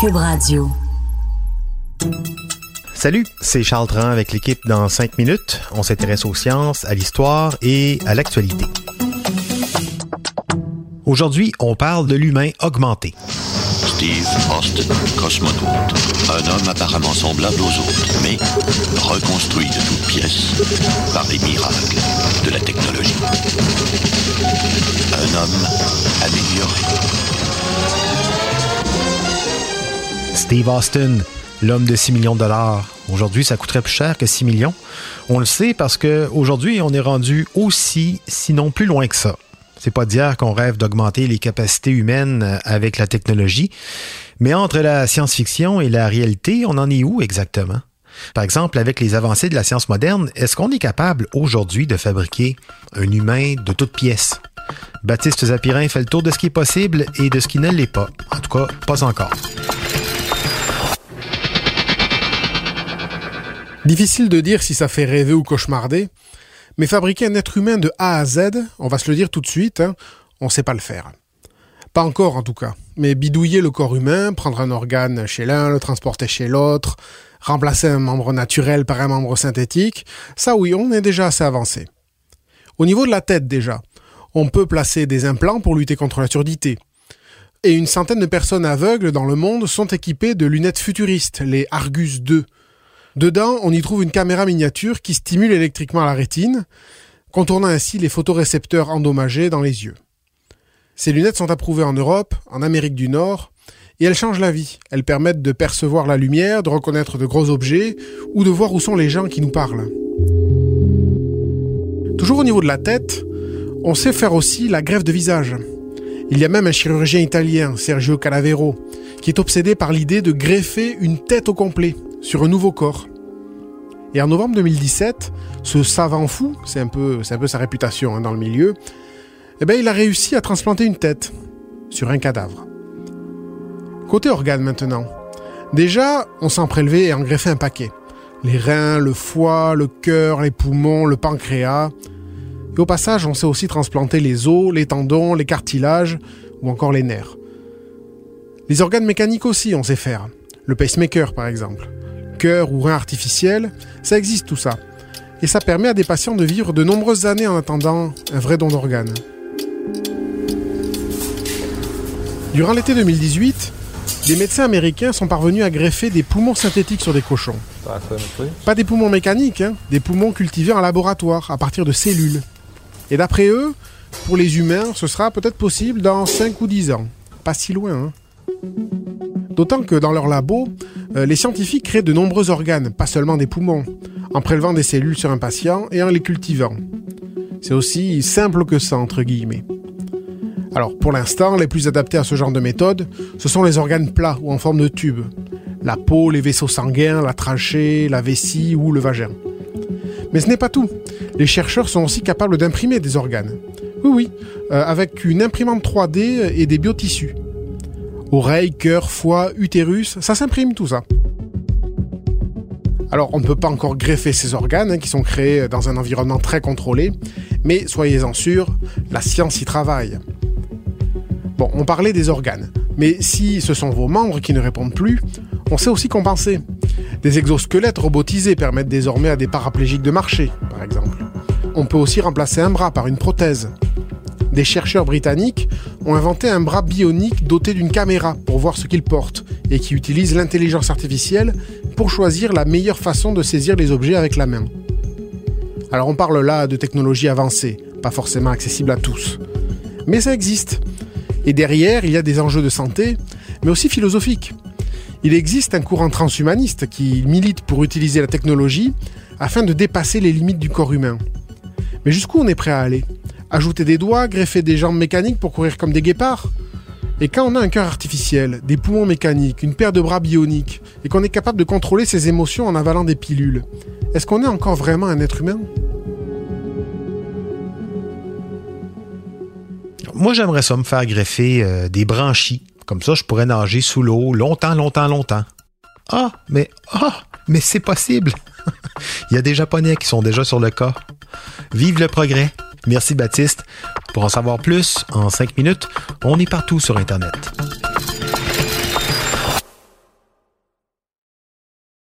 Cube Radio. Salut, c'est Charles Dran avec l'équipe dans 5 minutes. On s'intéresse aux sciences, à l'histoire et à l'actualité. Aujourd'hui, on parle de l'humain augmenté. Steve Austin, cosmonaute. Un homme apparemment semblable aux autres, mais reconstruit de toutes pièces par les miracles de la technologie. Un homme amélioré. Steve Austin, l'homme de 6 millions de dollars. Aujourd'hui, ça coûterait plus cher que 6 millions. On le sait parce que aujourd'hui, on est rendu aussi, sinon plus loin que ça. C'est pas dire qu'on rêve d'augmenter les capacités humaines avec la technologie, mais entre la science-fiction et la réalité, on en est où exactement? Par exemple, avec les avancées de la science moderne, est-ce qu'on est capable aujourd'hui de fabriquer un humain de toutes pièces? Baptiste Zapirin fait le tour de ce qui est possible et de ce qui ne l'est pas. En tout cas, pas encore. Difficile de dire si ça fait rêver ou cauchemarder, mais fabriquer un être humain de A à Z, on va se le dire tout de suite, hein, on ne sait pas le faire. Pas encore en tout cas. Mais bidouiller le corps humain, prendre un organe chez l'un, le transporter chez l'autre, remplacer un membre naturel par un membre synthétique, ça oui, on est déjà assez avancé. Au niveau de la tête déjà, on peut placer des implants pour lutter contre la surdité. Et une centaine de personnes aveugles dans le monde sont équipées de lunettes futuristes, les Argus 2. Dedans, on y trouve une caméra miniature qui stimule électriquement la rétine, contournant ainsi les photorécepteurs endommagés dans les yeux. Ces lunettes sont approuvées en Europe, en Amérique du Nord, et elles changent la vie. Elles permettent de percevoir la lumière, de reconnaître de gros objets, ou de voir où sont les gens qui nous parlent. Toujours au niveau de la tête, on sait faire aussi la greffe de visage. Il y a même un chirurgien italien, Sergio Calavero, qui est obsédé par l'idée de greffer une tête au complet sur un nouveau corps. Et en novembre 2017, ce savant fou, c'est un peu, un peu sa réputation hein, dans le milieu, eh ben, il a réussi à transplanter une tête sur un cadavre. Côté organes maintenant. Déjà, on s'en prélevait et en greffait un paquet. Les reins, le foie, le cœur, les poumons, le pancréas. Et au passage, on sait aussi transplanter les os, les tendons, les cartilages ou encore les nerfs. Les organes mécaniques aussi, on sait faire. Le pacemaker, par exemple. Cœur ou rein artificiel, ça existe tout ça. Et ça permet à des patients de vivre de nombreuses années en attendant un vrai don d'organes. Durant l'été 2018, des médecins américains sont parvenus à greffer des poumons synthétiques sur des cochons. Pas des poumons mécaniques, hein, des poumons cultivés en laboratoire à partir de cellules. Et d'après eux, pour les humains, ce sera peut-être possible dans 5 ou 10 ans. Pas si loin. Hein. D'autant que dans leur labo, euh, les scientifiques créent de nombreux organes, pas seulement des poumons, en prélevant des cellules sur un patient et en les cultivant. C'est aussi simple que ça, entre guillemets. Alors, pour l'instant, les plus adaptés à ce genre de méthode, ce sont les organes plats ou en forme de tube. La peau, les vaisseaux sanguins, la trachée, la vessie ou le vagin. Mais ce n'est pas tout. Les chercheurs sont aussi capables d'imprimer des organes. Oui, oui, euh, avec une imprimante 3D et des biotissus. Oreilles, cœur, foie, utérus, ça s'imprime tout ça. Alors on ne peut pas encore greffer ces organes hein, qui sont créés dans un environnement très contrôlé, mais soyez-en sûrs, la science y travaille. Bon, on parlait des organes, mais si ce sont vos membres qui ne répondent plus, on sait aussi compenser. Des exosquelettes robotisés permettent désormais à des paraplégiques de marcher, par exemple. On peut aussi remplacer un bras par une prothèse. Des chercheurs britanniques ont inventé un bras bionique doté d'une caméra pour voir ce qu'il porte et qui utilise l'intelligence artificielle pour choisir la meilleure façon de saisir les objets avec la main. Alors on parle là de technologie avancée, pas forcément accessible à tous. Mais ça existe. Et derrière, il y a des enjeux de santé, mais aussi philosophiques. Il existe un courant transhumaniste qui milite pour utiliser la technologie afin de dépasser les limites du corps humain. Mais jusqu'où on est prêt à aller? Ajouter des doigts, greffer des jambes mécaniques pour courir comme des guépards Et quand on a un cœur artificiel, des poumons mécaniques, une paire de bras bioniques, et qu'on est capable de contrôler ses émotions en avalant des pilules, est-ce qu'on est encore vraiment un être humain? Moi, j'aimerais ça me faire greffer euh, des branchies. Comme ça, je pourrais nager sous l'eau longtemps, longtemps, longtemps. Ah, mais ah, mais c'est possible. Il y a des Japonais qui sont déjà sur le cas. Vive le progrès. Merci Baptiste. Pour en savoir plus, en 5 minutes, on est partout sur Internet.